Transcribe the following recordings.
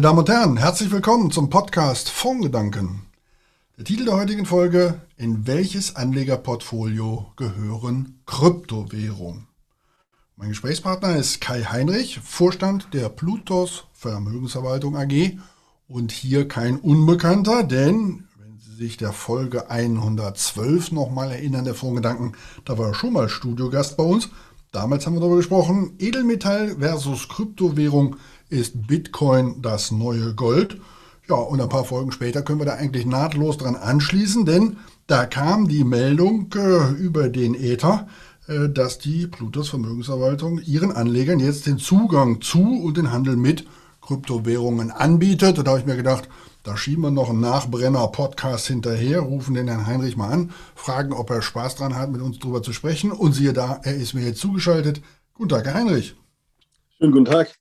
Meine Damen und Herren, herzlich willkommen zum Podcast Fondgedanken. Der Titel der heutigen Folge: In welches Anlegerportfolio gehören Kryptowährungen? Mein Gesprächspartner ist Kai Heinrich, Vorstand der Plutos Vermögensverwaltung AG und hier kein Unbekannter, denn wenn Sie sich der Folge 112 nochmal erinnern, der Fondgedanken, da war er schon mal Studiogast bei uns. Damals haben wir darüber gesprochen, Edelmetall versus Kryptowährung ist Bitcoin das neue Gold. Ja, und ein paar Folgen später können wir da eigentlich nahtlos dran anschließen, denn da kam die Meldung äh, über den Ether, äh, dass die Plutos Vermögensverwaltung ihren Anlegern jetzt den Zugang zu und den Handel mit Kryptowährungen anbietet. Und da habe ich mir gedacht, da schieben wir noch einen Nachbrenner-Podcast hinterher, rufen den Herrn Heinrich mal an, fragen, ob er Spaß dran hat, mit uns drüber zu sprechen. Und siehe da, er ist mir jetzt zugeschaltet. Guten Tag, Herr Heinrich. Schönen guten Tag.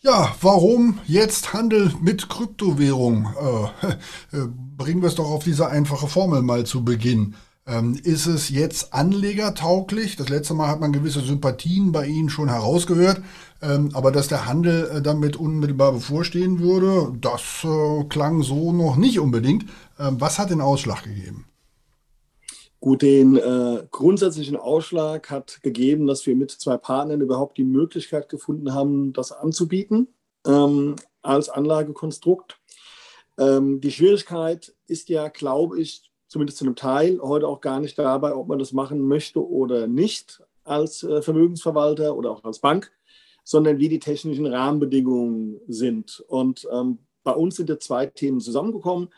Ja, warum jetzt Handel mit Kryptowährung? Äh, äh, bringen wir es doch auf diese einfache Formel mal zu Beginn. Ähm, ist es jetzt anlegertauglich? Das letzte Mal hat man gewisse Sympathien bei Ihnen schon herausgehört, ähm, aber dass der Handel äh, damit unmittelbar bevorstehen würde, das äh, klang so noch nicht unbedingt. Ähm, was hat den Ausschlag gegeben? Gut, den äh, grundsätzlichen Ausschlag hat gegeben, dass wir mit zwei Partnern überhaupt die Möglichkeit gefunden haben, das anzubieten ähm, als Anlagekonstrukt. Ähm, die Schwierigkeit ist ja, glaube ich, zumindest zu einem Teil heute auch gar nicht dabei, ob man das machen möchte oder nicht als äh, Vermögensverwalter oder auch als Bank, sondern wie die technischen Rahmenbedingungen sind. Und ähm, bei uns sind ja zwei Themen zusammengekommen.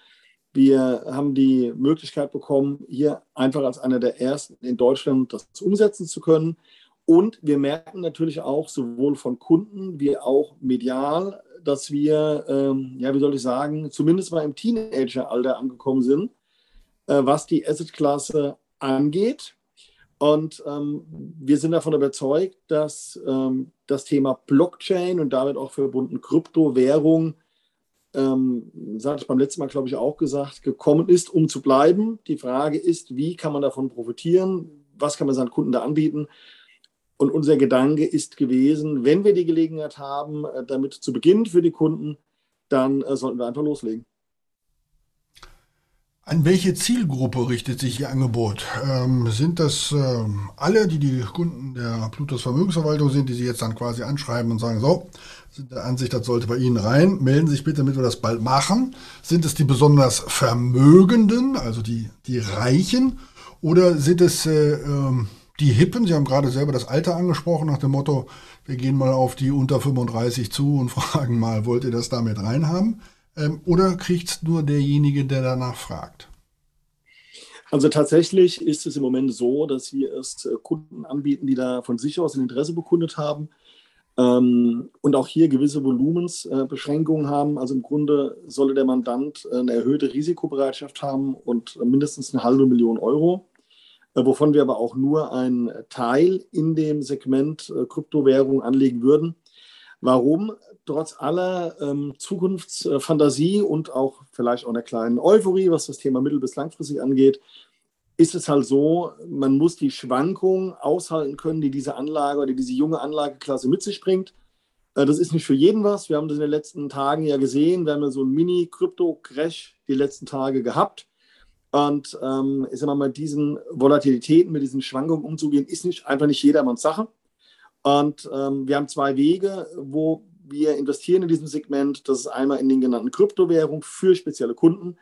Wir haben die Möglichkeit bekommen, hier einfach als einer der ersten in Deutschland das umsetzen zu können. Und wir merken natürlich auch sowohl von Kunden wie auch medial, dass wir, ähm, ja, wie soll ich sagen, zumindest mal im Teenageralter angekommen sind, äh, was die Assetklasse angeht. Und ähm, wir sind davon überzeugt, dass ähm, das Thema Blockchain und damit auch verbunden Kryptowährung ähm, das hatte ich beim letzten Mal, glaube ich, auch gesagt, gekommen ist, um zu bleiben. Die Frage ist, wie kann man davon profitieren? Was kann man seinen Kunden da anbieten? Und unser Gedanke ist gewesen, wenn wir die Gelegenheit haben, äh, damit zu beginnen für die Kunden, dann äh, sollten wir einfach loslegen. An welche Zielgruppe richtet sich Ihr Angebot? Ähm, sind das ähm, alle, die die Kunden der Plutos Vermögensverwaltung sind, die Sie jetzt dann quasi anschreiben und sagen, so, sind der Ansicht, das sollte bei Ihnen rein, melden Sie sich bitte, damit wir das bald machen. Sind es die besonders Vermögenden, also die, die Reichen, oder sind es äh, ähm, die Hippen? Sie haben gerade selber das Alter angesprochen, nach dem Motto, wir gehen mal auf die unter 35 zu und fragen mal, wollt ihr das damit reinhaben? Ähm, oder kriegt es nur derjenige, der danach fragt? Also tatsächlich ist es im Moment so, dass wir erst äh, Kunden anbieten, die da von sich aus ein Interesse bekundet haben ähm, und auch hier gewisse Volumensbeschränkungen äh, haben. Also im Grunde sollte der Mandant äh, eine erhöhte Risikobereitschaft haben und mindestens eine halbe Million Euro, äh, wovon wir aber auch nur einen Teil in dem Segment äh, Kryptowährung anlegen würden. Warum? trotz aller ähm, Zukunftsfantasie und auch vielleicht auch einer kleinen Euphorie, was das Thema mittel- bis langfristig angeht, ist es halt so, man muss die Schwankungen aushalten können, die diese Anlage oder diese junge Anlageklasse mit sich bringt. Äh, das ist nicht für jeden was. Wir haben das in den letzten Tagen ja gesehen. Wir haben ja so einen Mini-Krypto-Crash die letzten Tage gehabt. Und ähm, ich sag mal, mit diesen Volatilitäten, mit diesen Schwankungen umzugehen, ist nicht einfach nicht jedermanns Sache. Und ähm, wir haben zwei Wege, wo wir investieren in diesem Segment. Das ist einmal in den genannten Kryptowährungen für spezielle Kunden.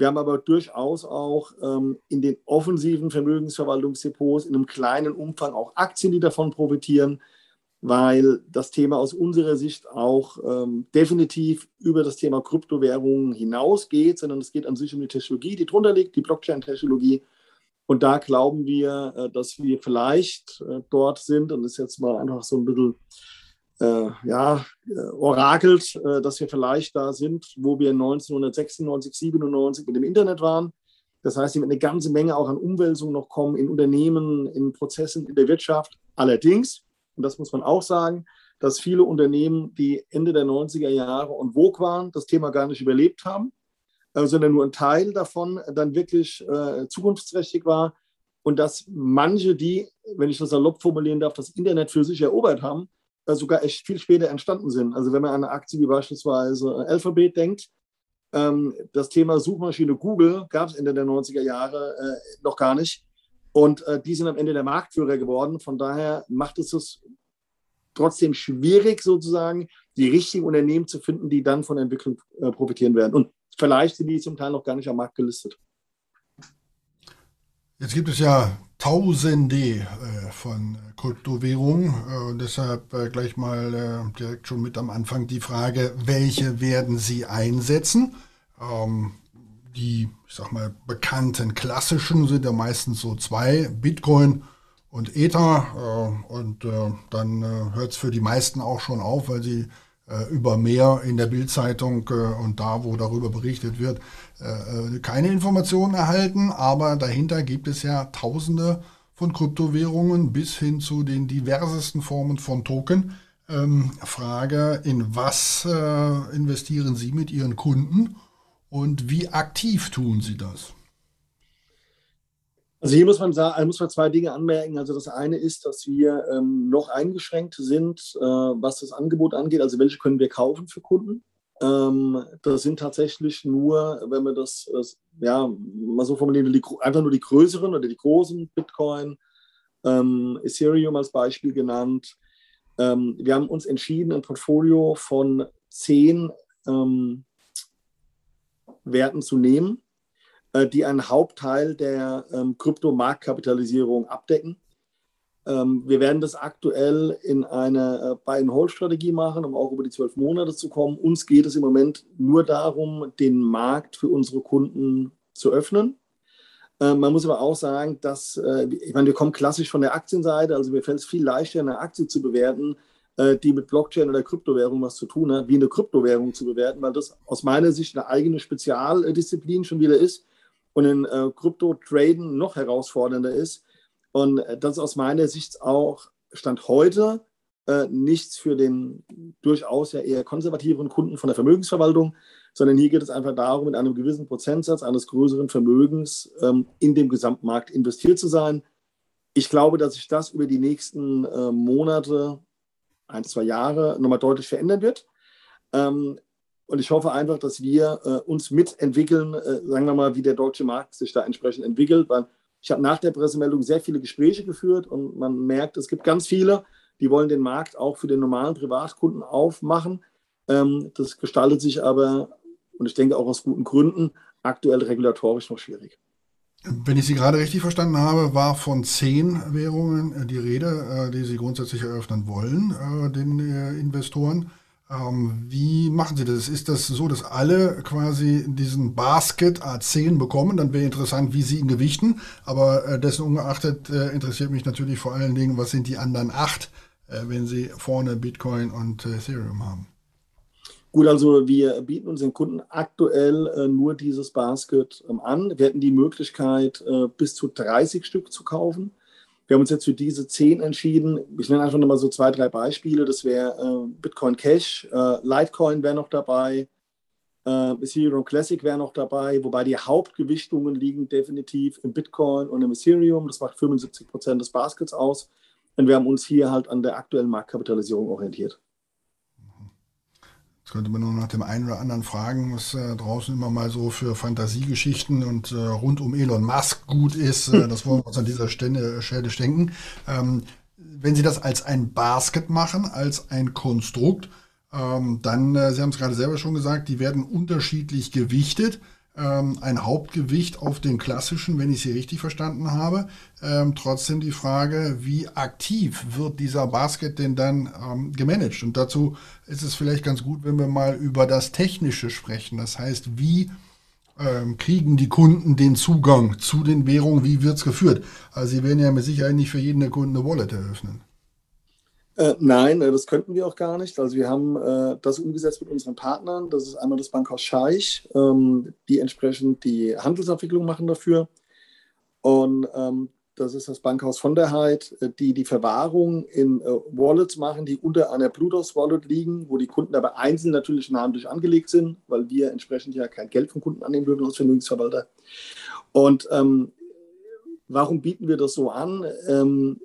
Wir haben aber durchaus auch ähm, in den offensiven Vermögensverwaltungsdepots in einem kleinen Umfang auch Aktien, die davon profitieren, weil das Thema aus unserer Sicht auch ähm, definitiv über das Thema Kryptowährungen hinausgeht, sondern es geht an sich um die Technologie, die drunter liegt, die Blockchain-Technologie. Und da glauben wir, äh, dass wir vielleicht äh, dort sind und das ist jetzt mal einfach so ein bisschen äh, ja, äh, orakelt, äh, dass wir vielleicht da sind, wo wir 1996, 97 mit dem Internet waren. Das heißt, hier wird eine ganze Menge auch an Umwälzungen noch kommen in Unternehmen, in Prozessen, in der Wirtschaft. Allerdings, und das muss man auch sagen, dass viele Unternehmen, die Ende der 90er Jahre und vogue waren, das Thema gar nicht überlebt haben, äh, sondern nur ein Teil davon dann wirklich äh, zukunftsträchtig war. Und dass manche, die, wenn ich das salopp formulieren darf, das Internet für sich erobert haben, sogar echt viel später entstanden sind. Also wenn man an eine Aktie wie beispielsweise Alphabet denkt, ähm, das Thema Suchmaschine Google gab es Ende der 90er Jahre äh, noch gar nicht. Und äh, die sind am Ende der Marktführer geworden. Von daher macht es es trotzdem schwierig, sozusagen, die richtigen Unternehmen zu finden, die dann von der Entwicklung äh, profitieren werden. Und vielleicht sind die zum Teil noch gar nicht am Markt gelistet. Jetzt gibt es ja Tausende äh, von Kryptowährungen. Äh, deshalb äh, gleich mal direkt schon mit am Anfang die Frage, welche werden Sie einsetzen? Ähm, die, ich sag mal, bekannten klassischen sind ja meistens so zwei, Bitcoin und Ether. Und dann hört es für die meisten auch schon auf, weil sie über mehr in der Bildzeitung und da, wo darüber berichtet wird, keine Informationen erhalten. Aber dahinter gibt es ja Tausende von Kryptowährungen bis hin zu den diversesten Formen von Token. Ähm, Frage, in was äh, investieren Sie mit Ihren Kunden und wie aktiv tun Sie das? Also hier muss man sagen, muss man zwei Dinge anmerken. Also das eine ist, dass wir ähm, noch eingeschränkt sind, äh, was das Angebot angeht. Also welche können wir kaufen für Kunden? Ähm, das sind tatsächlich nur, wenn wir das, das ja, mal so formulieren, die, einfach nur die größeren oder die großen Bitcoin, ähm, Ethereum als Beispiel genannt. Ähm, wir haben uns entschieden, ein Portfolio von zehn ähm, Werten zu nehmen, äh, die einen Hauptteil der ähm, Kryptomarktkapitalisierung abdecken. Ähm, wir werden das aktuell in einer äh, Buy-and-Hold-Strategie machen, um auch über die zwölf Monate zu kommen. Uns geht es im Moment nur darum, den Markt für unsere Kunden zu öffnen. Äh, man muss aber auch sagen, dass, äh, ich meine, wir kommen klassisch von der Aktienseite, also mir fällt es viel leichter, eine Aktie zu bewerten, äh, die mit Blockchain oder Kryptowährung was zu tun hat, wie eine Kryptowährung zu bewerten, weil das aus meiner Sicht eine eigene Spezialdisziplin schon wieder ist und in Krypto-Traden noch herausfordernder ist. Und das ist aus meiner Sicht auch Stand heute nichts für den durchaus ja eher konservativeren Kunden von der Vermögensverwaltung, sondern hier geht es einfach darum, mit einem gewissen Prozentsatz eines größeren Vermögens ähm, in dem Gesamtmarkt investiert zu sein. Ich glaube, dass sich das über die nächsten äh, Monate, ein, zwei Jahre nochmal deutlich verändern wird. Ähm, und ich hoffe einfach, dass wir äh, uns mitentwickeln, äh, sagen wir mal, wie der deutsche Markt sich da entsprechend entwickelt. Weil ich habe nach der Pressemeldung sehr viele Gespräche geführt und man merkt, es gibt ganz viele, die wollen den Markt auch für den normalen Privatkunden aufmachen. Ähm, das gestaltet sich aber und ich denke auch aus guten Gründen aktuell regulatorisch noch schwierig. Wenn ich Sie gerade richtig verstanden habe, war von zehn Währungen äh, die Rede, äh, die Sie grundsätzlich eröffnen wollen, äh, den Investoren. Ähm, wie machen Sie das? Ist das so, dass alle quasi diesen Basket A10 bekommen? Dann wäre interessant, wie Sie ihn gewichten. Aber dessen ungeachtet interessiert mich natürlich vor allen Dingen, was sind die anderen acht, wenn Sie vorne Bitcoin und Ethereum haben? Gut, also wir bieten unseren Kunden aktuell äh, nur dieses Basket ähm, an. Wir hätten die Möglichkeit, äh, bis zu 30 Stück zu kaufen. Wir haben uns jetzt für diese 10 entschieden. Ich nenne einfach nochmal so zwei, drei Beispiele. Das wäre äh, Bitcoin Cash, äh, Litecoin wäre noch dabei, äh, Ethereum Classic wäre noch dabei, wobei die Hauptgewichtungen liegen definitiv im Bitcoin und im Ethereum. Das macht 75 Prozent des Baskets aus. Und wir haben uns hier halt an der aktuellen Marktkapitalisierung orientiert. Jetzt könnte man nur nach dem einen oder anderen fragen, was äh, draußen immer mal so für Fantasiegeschichten und äh, rund um Elon Musk gut ist. Äh, das wollen wir uns an dieser Stelle, Stelle denken. Ähm, wenn Sie das als ein Basket machen, als ein Konstrukt, ähm, dann, äh, Sie haben es gerade selber schon gesagt, die werden unterschiedlich gewichtet ähm, ein Hauptgewicht auf den klassischen, wenn ich sie richtig verstanden habe. Ähm, trotzdem die Frage, wie aktiv wird dieser Basket denn dann ähm, gemanagt? Und dazu ist es vielleicht ganz gut, wenn wir mal über das Technische sprechen. Das heißt, wie ähm, kriegen die Kunden den Zugang zu den Währungen? Wie wird es geführt? Also sie werden ja mit Sicherheit nicht für jeden der Kunden eine Wallet eröffnen. Äh, nein, äh, das könnten wir auch gar nicht. Also wir haben äh, das umgesetzt mit unseren Partnern. Das ist einmal das Bankhaus Scheich, ähm, die entsprechend die Handelsabwicklung machen dafür. Und ähm, das ist das Bankhaus von der Heid, äh, die die Verwahrung in äh, Wallets machen, die unter einer Bluetooth-Wallet liegen, wo die Kunden aber einzeln natürlich namentlich angelegt sind, weil wir entsprechend ja kein Geld von Kunden annehmen dürfen als Vermögensverwalter. Und ähm, warum bieten wir das so an? Ähm,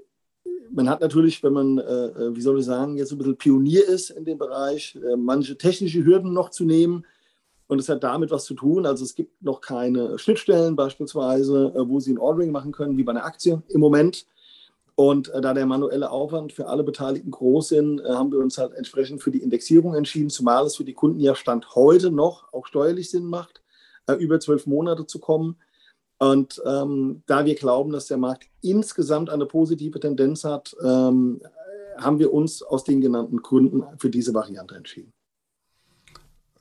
man hat natürlich, wenn man, äh, wie soll ich sagen, jetzt ein bisschen Pionier ist in dem Bereich, äh, manche technische Hürden noch zu nehmen. Und es hat damit was zu tun. Also es gibt noch keine Schnittstellen beispielsweise, äh, wo Sie ein Ordering machen können, wie bei einer Aktie im Moment. Und äh, da der manuelle Aufwand für alle Beteiligten groß sind, äh, haben wir uns halt entsprechend für die Indexierung entschieden, zumal es für die Kunden ja Stand heute noch auch steuerlich Sinn macht, äh, über zwölf Monate zu kommen. Und ähm, da wir glauben, dass der Markt insgesamt eine positive Tendenz hat, ähm, haben wir uns aus den genannten Gründen für diese Variante entschieden.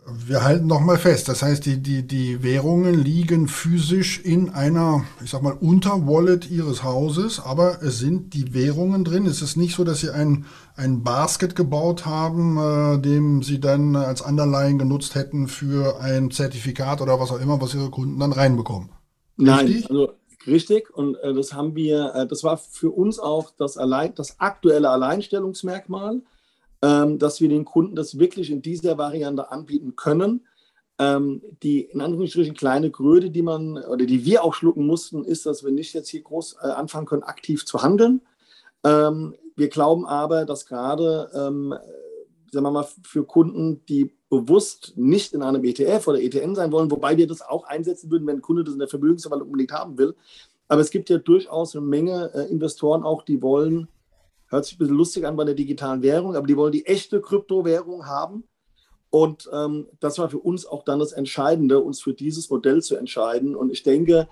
Wir halten nochmal fest, das heißt, die, die, die Währungen liegen physisch in einer, ich sag mal, Unterwallet Ihres Hauses, aber es sind die Währungen drin. Es ist nicht so, dass Sie ein, ein Basket gebaut haben, äh, dem Sie dann als Underline genutzt hätten für ein Zertifikat oder was auch immer, was Ihre Kunden dann reinbekommen. Nein, richtig? also richtig. Und äh, das haben wir, äh, das war für uns auch das, allein, das aktuelle Alleinstellungsmerkmal, ähm, dass wir den Kunden das wirklich in dieser Variante anbieten können. Ähm, die in Anführungsstrichen kleine Kröte, die man oder die wir auch schlucken mussten, ist, dass wir nicht jetzt hier groß äh, anfangen können, aktiv zu handeln. Ähm, wir glauben aber, dass gerade ähm, sagen wir mal, für Kunden, die bewusst nicht in einem ETF oder ETN sein wollen, wobei wir das auch einsetzen würden, wenn ein Kunde das in der Vermögensverwaltung unbedingt haben will. Aber es gibt ja durchaus eine Menge äh, Investoren auch, die wollen, hört sich ein bisschen lustig an bei der digitalen Währung, aber die wollen die echte Kryptowährung haben. Und ähm, das war für uns auch dann das Entscheidende, uns für dieses Modell zu entscheiden. Und ich denke,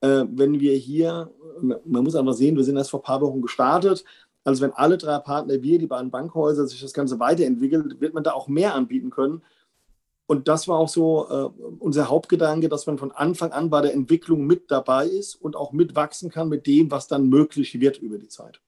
äh, wenn wir hier, man muss einfach sehen, wir sind erst vor ein paar Wochen gestartet, also wenn alle drei Partner, wir, die beiden Bankhäuser, sich das Ganze weiterentwickelt, wird man da auch mehr anbieten können. Und das war auch so äh, unser Hauptgedanke, dass man von Anfang an bei der Entwicklung mit dabei ist und auch mitwachsen kann mit dem, was dann möglich wird über die Zeit.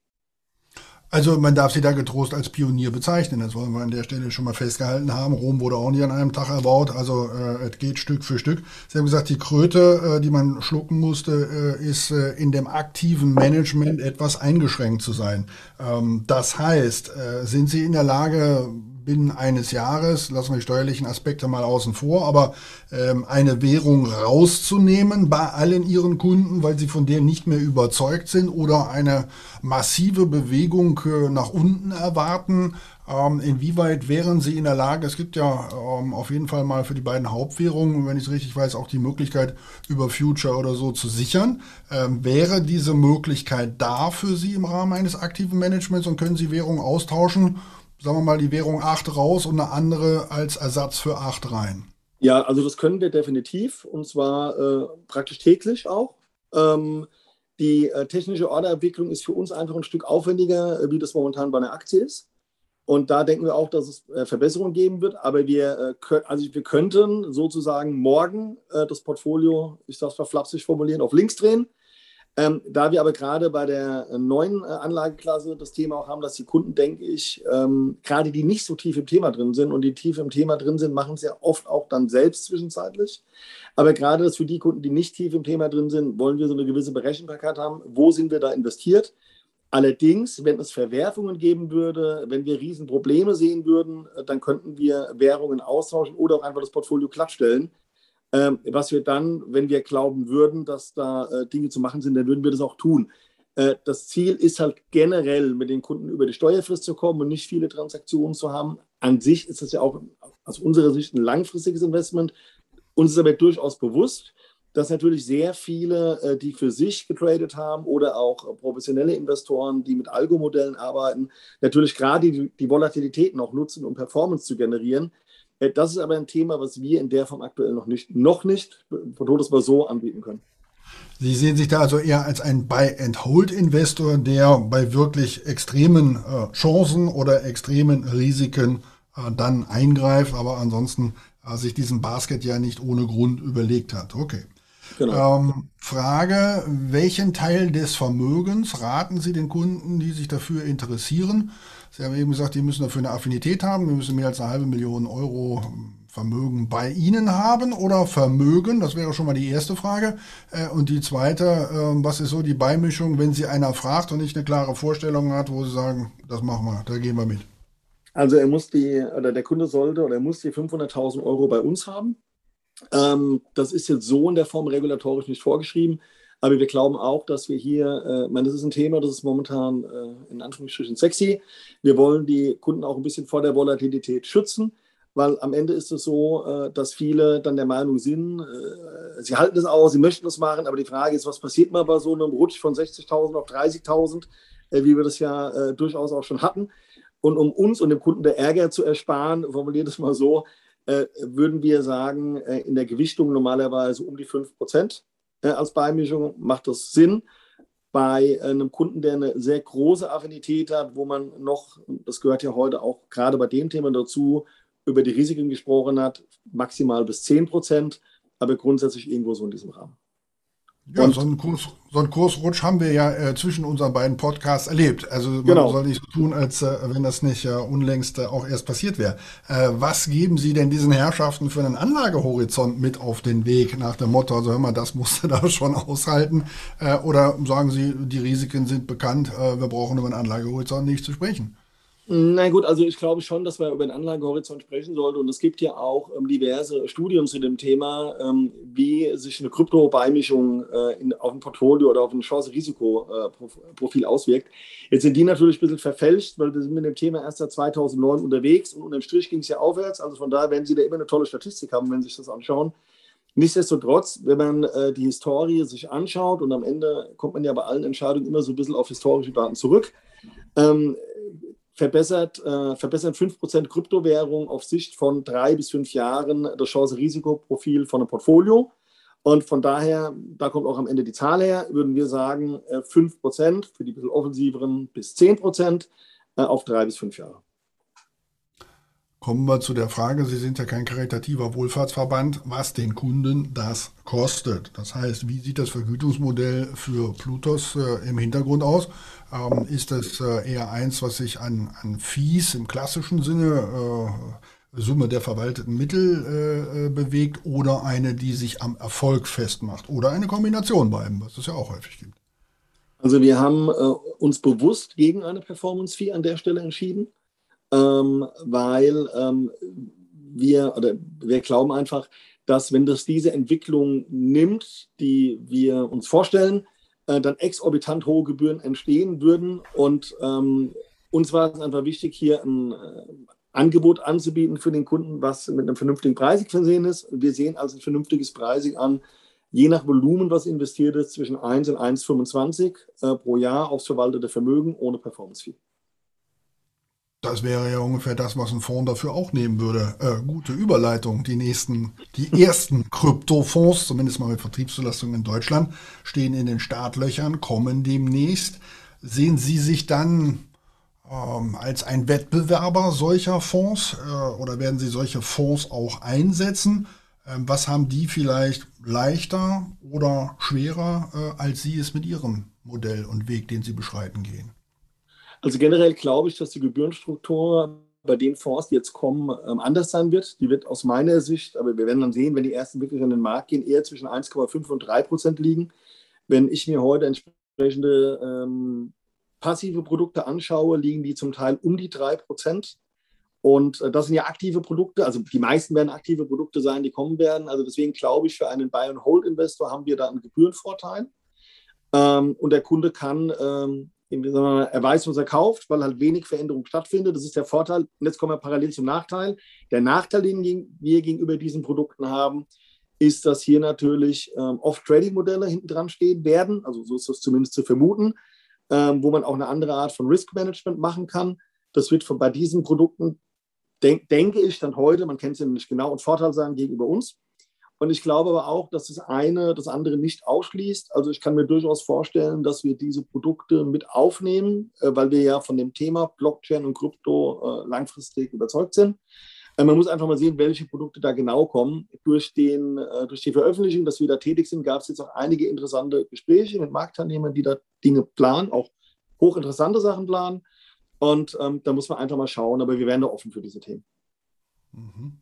Also man darf sie da getrost als Pionier bezeichnen. Das wollen wir an der Stelle schon mal festgehalten haben. Rom wurde auch nicht an einem Tag erbaut. Also äh, es geht Stück für Stück. Sie haben gesagt, die Kröte, äh, die man schlucken musste, äh, ist äh, in dem aktiven Management etwas eingeschränkt zu sein. Ähm, das heißt, äh, sind Sie in der Lage, binnen eines Jahres, lassen wir die steuerlichen Aspekte mal außen vor, aber ähm, eine Währung rauszunehmen bei allen ihren Kunden, weil sie von der nicht mehr überzeugt sind oder eine massive Bewegung äh, nach unten erwarten. Ähm, inwieweit wären sie in der Lage, es gibt ja ähm, auf jeden Fall mal für die beiden Hauptwährungen, wenn ich es richtig weiß, auch die Möglichkeit über Future oder so zu sichern. Ähm, wäre diese Möglichkeit da für Sie im Rahmen eines aktiven Managements und können Sie Währungen austauschen? Sagen wir mal, die Währung 8 raus und eine andere als Ersatz für 8 rein? Ja, also das können wir definitiv und zwar äh, praktisch täglich auch. Ähm, die äh, technische Orderentwicklung ist für uns einfach ein Stück aufwendiger, äh, wie das momentan bei einer Aktie ist. Und da denken wir auch, dass es äh, Verbesserungen geben wird. Aber wir, äh, also wir könnten sozusagen morgen äh, das Portfolio, ich sage es mal flapsig formulieren, auf links drehen ähm, da wir aber gerade bei der äh, neuen äh, Anlageklasse das Thema auch haben, dass die Kunden, denke ich, ähm, gerade die nicht so tief im Thema drin sind und die tief im Thema drin sind, machen es ja oft auch dann selbst zwischenzeitlich. Aber gerade das für die Kunden, die nicht tief im Thema drin sind, wollen wir so eine gewisse Berechenbarkeit haben. Wo sind wir da investiert? Allerdings, wenn es Verwerfungen geben würde, wenn wir Riesenprobleme sehen würden, äh, dann könnten wir Währungen austauschen oder auch einfach das Portfolio glattstellen. Ähm, was wir dann, wenn wir glauben würden, dass da äh, Dinge zu machen sind, dann würden wir das auch tun. Äh, das Ziel ist halt generell, mit den Kunden über die Steuerfrist zu kommen und nicht viele Transaktionen zu haben. An sich ist das ja auch aus unserer Sicht ein langfristiges Investment. Uns ist aber durchaus bewusst, dass natürlich sehr viele, äh, die für sich getradet haben oder auch professionelle Investoren, die mit Algo-Modellen arbeiten, natürlich gerade die, die Volatilitäten auch nutzen, um Performance zu generieren. Äh, das ist aber ein Thema, was wir in der Form aktuell noch nicht, noch nicht, von Todesmal so anbieten können. Sie sehen sich da also eher als ein Buy-and-Hold-Investor, der bei wirklich extremen äh, Chancen oder extremen Risiken äh, dann eingreift, aber ansonsten äh, sich diesen Basket ja nicht ohne Grund überlegt hat. Okay. Genau. Ähm, Frage, welchen Teil des Vermögens raten Sie den Kunden, die sich dafür interessieren? Sie haben eben gesagt, die müssen dafür eine Affinität haben, wir müssen mehr als eine halbe Million Euro Vermögen bei Ihnen haben oder Vermögen, das wäre schon mal die erste Frage. Äh, und die zweite, ähm, was ist so die Beimischung, wenn Sie einer fragt und nicht eine klare Vorstellung hat, wo Sie sagen, das machen wir, da gehen wir mit? Also er muss die, oder der Kunde sollte oder er muss die 500.000 Euro bei uns haben. Ähm, das ist jetzt so in der Form regulatorisch nicht vorgeschrieben. Aber wir glauben auch, dass wir hier, äh, meine, das ist ein Thema, das ist momentan äh, in Anführungsstrichen sexy. Wir wollen die Kunden auch ein bisschen vor der Volatilität schützen, weil am Ende ist es so, äh, dass viele dann der Meinung sind, äh, sie halten es aus, sie möchten das machen, aber die Frage ist, was passiert mal bei so einem Rutsch von 60.000 auf 30.000, äh, wie wir das ja äh, durchaus auch schon hatten. Und um uns und dem Kunden der Ärger zu ersparen, formuliert es mal so, äh, würden wir sagen, in der Gewichtung normalerweise um die 5 Prozent äh, als Beimischung macht das Sinn. Bei einem Kunden, der eine sehr große Affinität hat, wo man noch, das gehört ja heute auch gerade bei dem Thema dazu, über die Risiken gesprochen hat, maximal bis 10 Prozent, aber grundsätzlich irgendwo so in diesem Rahmen. Ja, so einen, Kurs, so einen Kursrutsch haben wir ja äh, zwischen unseren beiden Podcasts erlebt. Also man genau. soll nicht so tun, als äh, wenn das nicht äh, unlängst auch erst passiert wäre. Äh, was geben Sie denn diesen Herrschaften für einen Anlagehorizont mit auf den Weg nach dem Motto, also hör mal, das musst du da schon aushalten? Äh, oder sagen Sie, die Risiken sind bekannt, äh, wir brauchen über einen Anlagehorizont nicht zu sprechen? Na gut, also ich glaube schon, dass man über den Anlagehorizont sprechen sollte. Und es gibt ja auch ähm, diverse Studien zu dem Thema, ähm, wie sich eine Krypto-Beimischung äh, auf ein Portfolio oder auf ein Chance-Risiko-Profil äh, auswirkt. Jetzt sind die natürlich ein bisschen verfälscht, weil wir sind mit dem Thema erst seit 2009 unterwegs und unterm Strich ging es ja aufwärts. Also von daher werden Sie da immer eine tolle Statistik haben, wenn Sie sich das anschauen. Nichtsdestotrotz, wenn man äh, die Historie sich anschaut und am Ende kommt man ja bei allen Entscheidungen immer so ein bisschen auf historische Daten zurück, ähm, verbessert, äh, verbessern 5% Kryptowährung auf Sicht von drei bis fünf Jahren das Chance-Risikoprofil von einem Portfolio. Und von daher, da kommt auch am Ende die Zahl her, würden wir sagen, äh, 5% für die bisschen offensiveren bis 10% äh, auf drei bis fünf Jahre. Kommen wir zu der Frage, Sie sind ja kein karitativer Wohlfahrtsverband, was den Kunden das kostet. Das heißt, wie sieht das Vergütungsmodell für Plutos äh, im Hintergrund aus? Ähm, ist das äh, eher eins, was sich an, an Fees im klassischen Sinne, äh, Summe der verwalteten Mittel äh, äh, bewegt oder eine, die sich am Erfolg festmacht oder eine Kombination beiden, was es ja auch häufig gibt? Also wir haben äh, uns bewusst gegen eine Performance-Fee an der Stelle entschieden ähm, weil ähm, wir oder wir glauben einfach, dass wenn das diese Entwicklung nimmt, die wir uns vorstellen, äh, dann exorbitant hohe Gebühren entstehen würden. Und ähm, uns war es einfach wichtig, hier ein äh, Angebot anzubieten für den Kunden, was mit einem vernünftigen Pricing versehen ist. Wir sehen also ein vernünftiges Pricing an, je nach Volumen, was investiert ist, zwischen 1 und 1,25 äh, pro Jahr aufs verwaltete Vermögen ohne Performance-Fee. Das wäre ja ungefähr das, was ein Fonds dafür auch nehmen würde. Äh, gute Überleitung. Die nächsten, die ersten Kryptofonds, zumindest mal mit Vertriebszulassung in Deutschland, stehen in den Startlöchern, kommen demnächst. Sehen Sie sich dann ähm, als ein Wettbewerber solcher Fonds äh, oder werden Sie solche Fonds auch einsetzen? Ähm, was haben die vielleicht leichter oder schwerer, äh, als Sie es mit Ihrem Modell und Weg, den Sie beschreiten, gehen? Also generell glaube ich, dass die Gebührenstruktur bei den Fonds, die jetzt kommen, ähm, anders sein wird. Die wird aus meiner Sicht, aber wir werden dann sehen, wenn die ersten wirklich an den Markt gehen, eher zwischen 1,5 und 3 Prozent liegen. Wenn ich mir heute entsprechende ähm, passive Produkte anschaue, liegen die zum Teil um die 3 Prozent. Und äh, das sind ja aktive Produkte, also die meisten werden aktive Produkte sein, die kommen werden. Also deswegen glaube ich, für einen Buy-and-Hold-Investor haben wir da einen Gebührenvorteil. Ähm, und der Kunde kann ähm, er weiß, was er kauft, weil halt wenig Veränderung stattfindet. Das ist der Vorteil. Und jetzt kommen wir parallel zum Nachteil. Der Nachteil, den wir gegenüber diesen Produkten haben, ist, dass hier natürlich ähm, oft Trading-Modelle hinten dran stehen werden. Also so ist das zumindest zu vermuten, ähm, wo man auch eine andere Art von Risk-Management machen kann. Das wird von, bei diesen Produkten, denk, denke ich, dann heute, man kennt es ja nicht genau, ein Vorteil sein gegenüber uns. Und ich glaube aber auch, dass das eine das andere nicht ausschließt. Also ich kann mir durchaus vorstellen, dass wir diese Produkte mit aufnehmen, äh, weil wir ja von dem Thema Blockchain und Krypto äh, langfristig überzeugt sind. Äh, man muss einfach mal sehen, welche Produkte da genau kommen. Durch, den, durch die Veröffentlichung, dass wir da tätig sind, gab es jetzt auch einige interessante Gespräche mit Marktteilnehmern, die da Dinge planen, auch hochinteressante Sachen planen. Und ähm, da muss man einfach mal schauen, aber wir wären da offen für diese Themen. Mhm.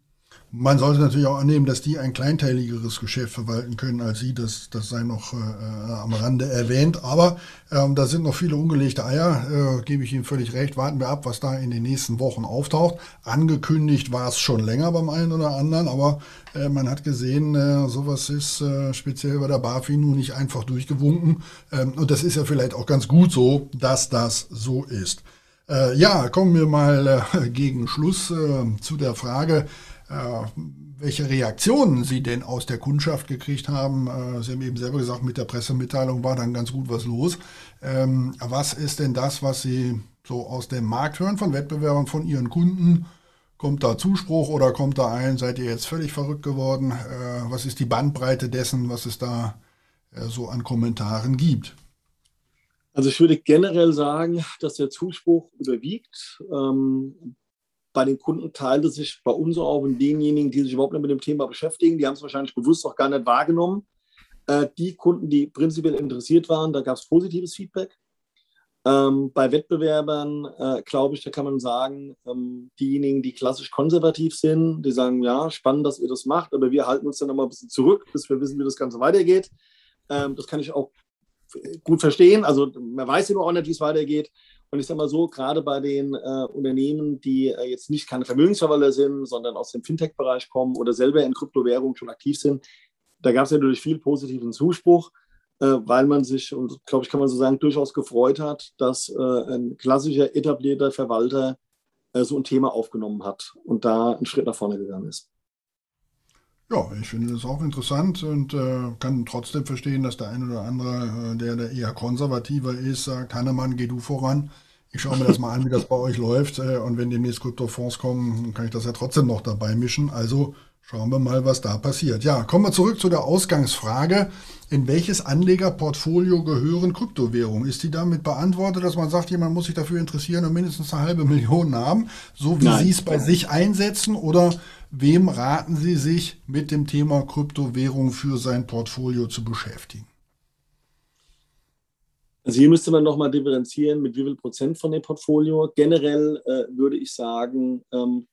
Man sollte natürlich auch annehmen, dass die ein kleinteiligeres Geschäft verwalten können als Sie. Das, das sei noch äh, am Rande erwähnt. Aber ähm, da sind noch viele ungelegte Eier. Äh, gebe ich Ihnen völlig recht. Warten wir ab, was da in den nächsten Wochen auftaucht. Angekündigt war es schon länger beim einen oder anderen. Aber äh, man hat gesehen, äh, sowas ist äh, speziell bei der BaFin nun nicht einfach durchgewunken. Ähm, und das ist ja vielleicht auch ganz gut so, dass das so ist. Äh, ja, kommen wir mal äh, gegen Schluss äh, zu der Frage, äh, welche Reaktionen Sie denn aus der Kundschaft gekriegt haben. Äh, Sie haben eben selber gesagt, mit der Pressemitteilung war dann ganz gut was los. Ähm, was ist denn das, was Sie so aus dem Markt hören von Wettbewerbern, von Ihren Kunden? Kommt da Zuspruch oder kommt da ein, seid ihr jetzt völlig verrückt geworden? Äh, was ist die Bandbreite dessen, was es da so an Kommentaren gibt? Also ich würde generell sagen, dass der Zuspruch überwiegt. Ähm, bei den Kunden teilt es sich bei uns auch und denjenigen, die sich überhaupt nicht mit dem Thema beschäftigen, die haben es wahrscheinlich bewusst auch gar nicht wahrgenommen. Äh, die Kunden, die prinzipiell interessiert waren, da gab es positives Feedback. Ähm, bei Wettbewerbern, äh, glaube ich, da kann man sagen, ähm, diejenigen, die klassisch konservativ sind, die sagen, ja, spannend, dass ihr das macht, aber wir halten uns dann nochmal ein bisschen zurück, bis wir wissen, wie das Ganze weitergeht. Ähm, das kann ich auch gut verstehen. Also man weiß ja auch nicht, wie es weitergeht. Und ich sage mal so, gerade bei den äh, Unternehmen, die äh, jetzt nicht keine Vermögensverwalter sind, sondern aus dem Fintech-Bereich kommen oder selber in Kryptowährungen schon aktiv sind, da gab es natürlich viel positiven Zuspruch, äh, weil man sich, und glaube ich, kann man so sagen, durchaus gefreut hat, dass äh, ein klassischer etablierter Verwalter äh, so ein Thema aufgenommen hat und da einen Schritt nach vorne gegangen ist. Ja, ich finde das auch interessant und äh, kann trotzdem verstehen, dass der eine oder andere, äh, der, der eher konservativer ist, sagt, Hannemann, geh du voran. Ich schaue mir das mal an, wie das bei euch läuft. Äh, und wenn demnächst Kryptofonds kommen, kann ich das ja trotzdem noch dabei mischen. Also schauen wir mal, was da passiert. Ja, kommen wir zurück zu der Ausgangsfrage. In welches Anlegerportfolio gehören Kryptowährungen? Ist die damit beantwortet, dass man sagt, jemand muss sich dafür interessieren und mindestens eine halbe Million haben, so wie. Sie es bei sich einsetzen? Oder Wem raten Sie sich mit dem Thema Kryptowährung für sein Portfolio zu beschäftigen? Also hier müsste man nochmal differenzieren, mit wie viel Prozent von dem Portfolio. Generell äh, würde ich sagen, ähm,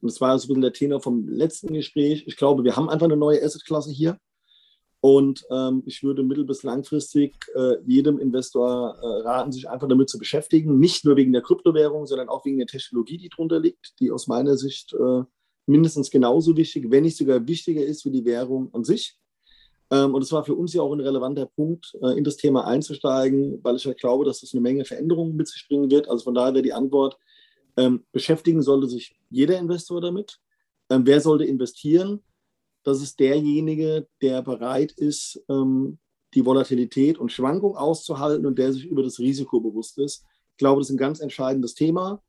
das war so ein bisschen der Tenor vom letzten Gespräch, ich glaube, wir haben einfach eine neue Assetklasse hier. Und ähm, ich würde mittel- bis langfristig äh, jedem Investor äh, raten, sich einfach damit zu beschäftigen. Nicht nur wegen der Kryptowährung, sondern auch wegen der Technologie, die drunter liegt, die aus meiner Sicht äh, mindestens genauso wichtig, wenn nicht sogar wichtiger ist wie die Währung an sich. Ähm, und es war für uns ja auch ein relevanter Punkt, äh, in das Thema einzusteigen, weil ich ja glaube, dass das eine Menge Veränderungen mit sich bringen wird. Also von daher wäre die Antwort, ähm, beschäftigen sollte sich jeder Investor damit. Ähm, wer sollte investieren? Das ist derjenige, der bereit ist, die Volatilität und Schwankung auszuhalten und der sich über das Risiko bewusst ist. Ich glaube, das ist ein ganz entscheidendes Thema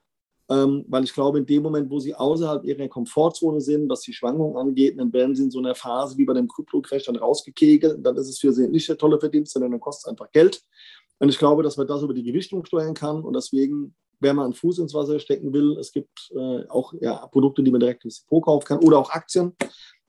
ähm, weil ich glaube, in dem Moment, wo sie außerhalb ihrer Komfortzone sind, was die Schwankungen angeht, dann werden sie in so einer Phase wie bei dem Krypto-Crash dann rausgekegelt. Dann ist es für sie nicht der tolle Verdienst, sondern dann kostet es einfach Geld. Und ich glaube, dass man das über die Gewichtung steuern kann. Und deswegen, wer mal einen Fuß ins Wasser stecken will, es gibt äh, auch ja, Produkte, die man direkt ins Depot kaufen kann oder auch Aktien.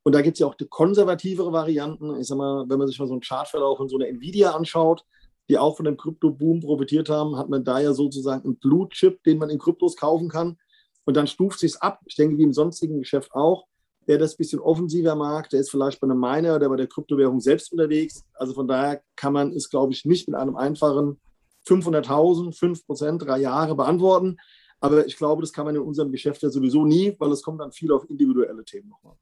Und da gibt es ja auch konservativere Varianten. Ich sag mal, wenn man sich mal so einen Chartverlauf von so einer Nvidia anschaut, die auch von dem Krypto-Boom profitiert haben, hat man da ja sozusagen einen Blue-Chip, den man in Kryptos kaufen kann. Und dann stuft sich ab, ich denke, wie im sonstigen Geschäft auch. Der das ein bisschen offensiver mag, der ist vielleicht bei einem Miner oder bei der Kryptowährung selbst unterwegs. Also von daher kann man es, glaube ich, nicht mit einem einfachen 500.000, 5 Prozent, drei Jahre beantworten. Aber ich glaube, das kann man in unserem Geschäft ja sowieso nie, weil es kommt dann viel auf individuelle Themen nochmal.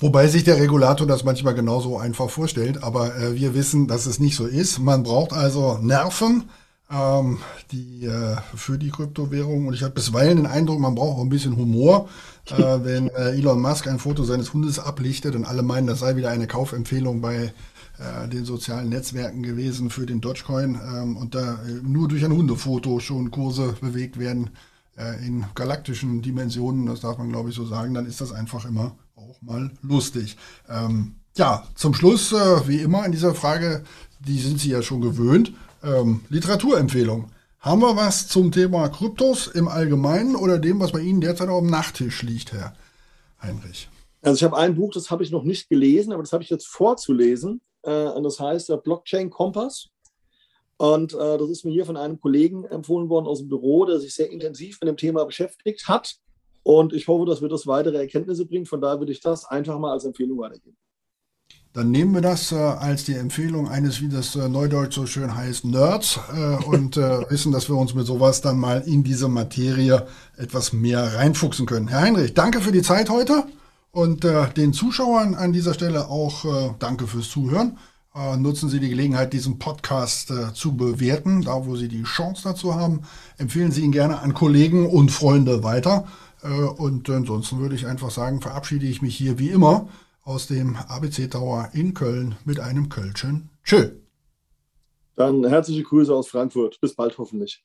Wobei sich der Regulator das manchmal genauso einfach vorstellt, aber äh, wir wissen, dass es nicht so ist. Man braucht also Nerven ähm, die, äh, für die Kryptowährung und ich habe bisweilen den Eindruck, man braucht auch ein bisschen Humor, äh, wenn äh, Elon Musk ein Foto seines Hundes ablichtet und alle meinen, das sei wieder eine Kaufempfehlung bei äh, den sozialen Netzwerken gewesen für den Dogecoin ähm, und da äh, nur durch ein Hundefoto schon Kurse bewegt werden äh, in galaktischen Dimensionen, das darf man glaube ich so sagen, dann ist das einfach immer auch mal lustig. Ähm, ja, zum Schluss, äh, wie immer in dieser Frage, die sind Sie ja schon gewöhnt, ähm, Literaturempfehlung. Haben wir was zum Thema Kryptos im Allgemeinen oder dem, was bei Ihnen derzeit auf dem Nachttisch liegt, Herr Heinrich? Also ich habe ein Buch, das habe ich noch nicht gelesen, aber das habe ich jetzt vorzulesen. Äh, und das heißt der Blockchain Kompass. Und äh, das ist mir hier von einem Kollegen empfohlen worden aus dem Büro, der sich sehr intensiv mit dem Thema beschäftigt hat Und ich hoffe, dass wir das weitere Erkenntnisse bringen. Von daher würde ich das einfach mal als Empfehlung weitergeben. Dann nehmen wir das äh, als die Empfehlung eines, wie das äh, Neudeutsch so schön heißt, Nerds äh, und äh, wissen, dass wir uns mit sowas dann mal in diese Materie etwas mehr reinfuchsen können. Herr Heinrich, danke für die Zeit heute und äh, den Zuschauern an dieser Stelle auch äh, danke fürs Zuhören. nutzen Sie die Gelegenheit, diesen Podcast zu bewerten, da wo Sie die Chance dazu haben. Empfehlen Sie ihn gerne an Kollegen und Freunde weiter. Und ansonsten würde ich einfach sagen, verabschiede ich mich hier wie immer aus dem ABC Tower in Köln mit einem Kölschen Tschö. Dann herzliche Grüße aus Frankfurt. Bis bald hoffentlich.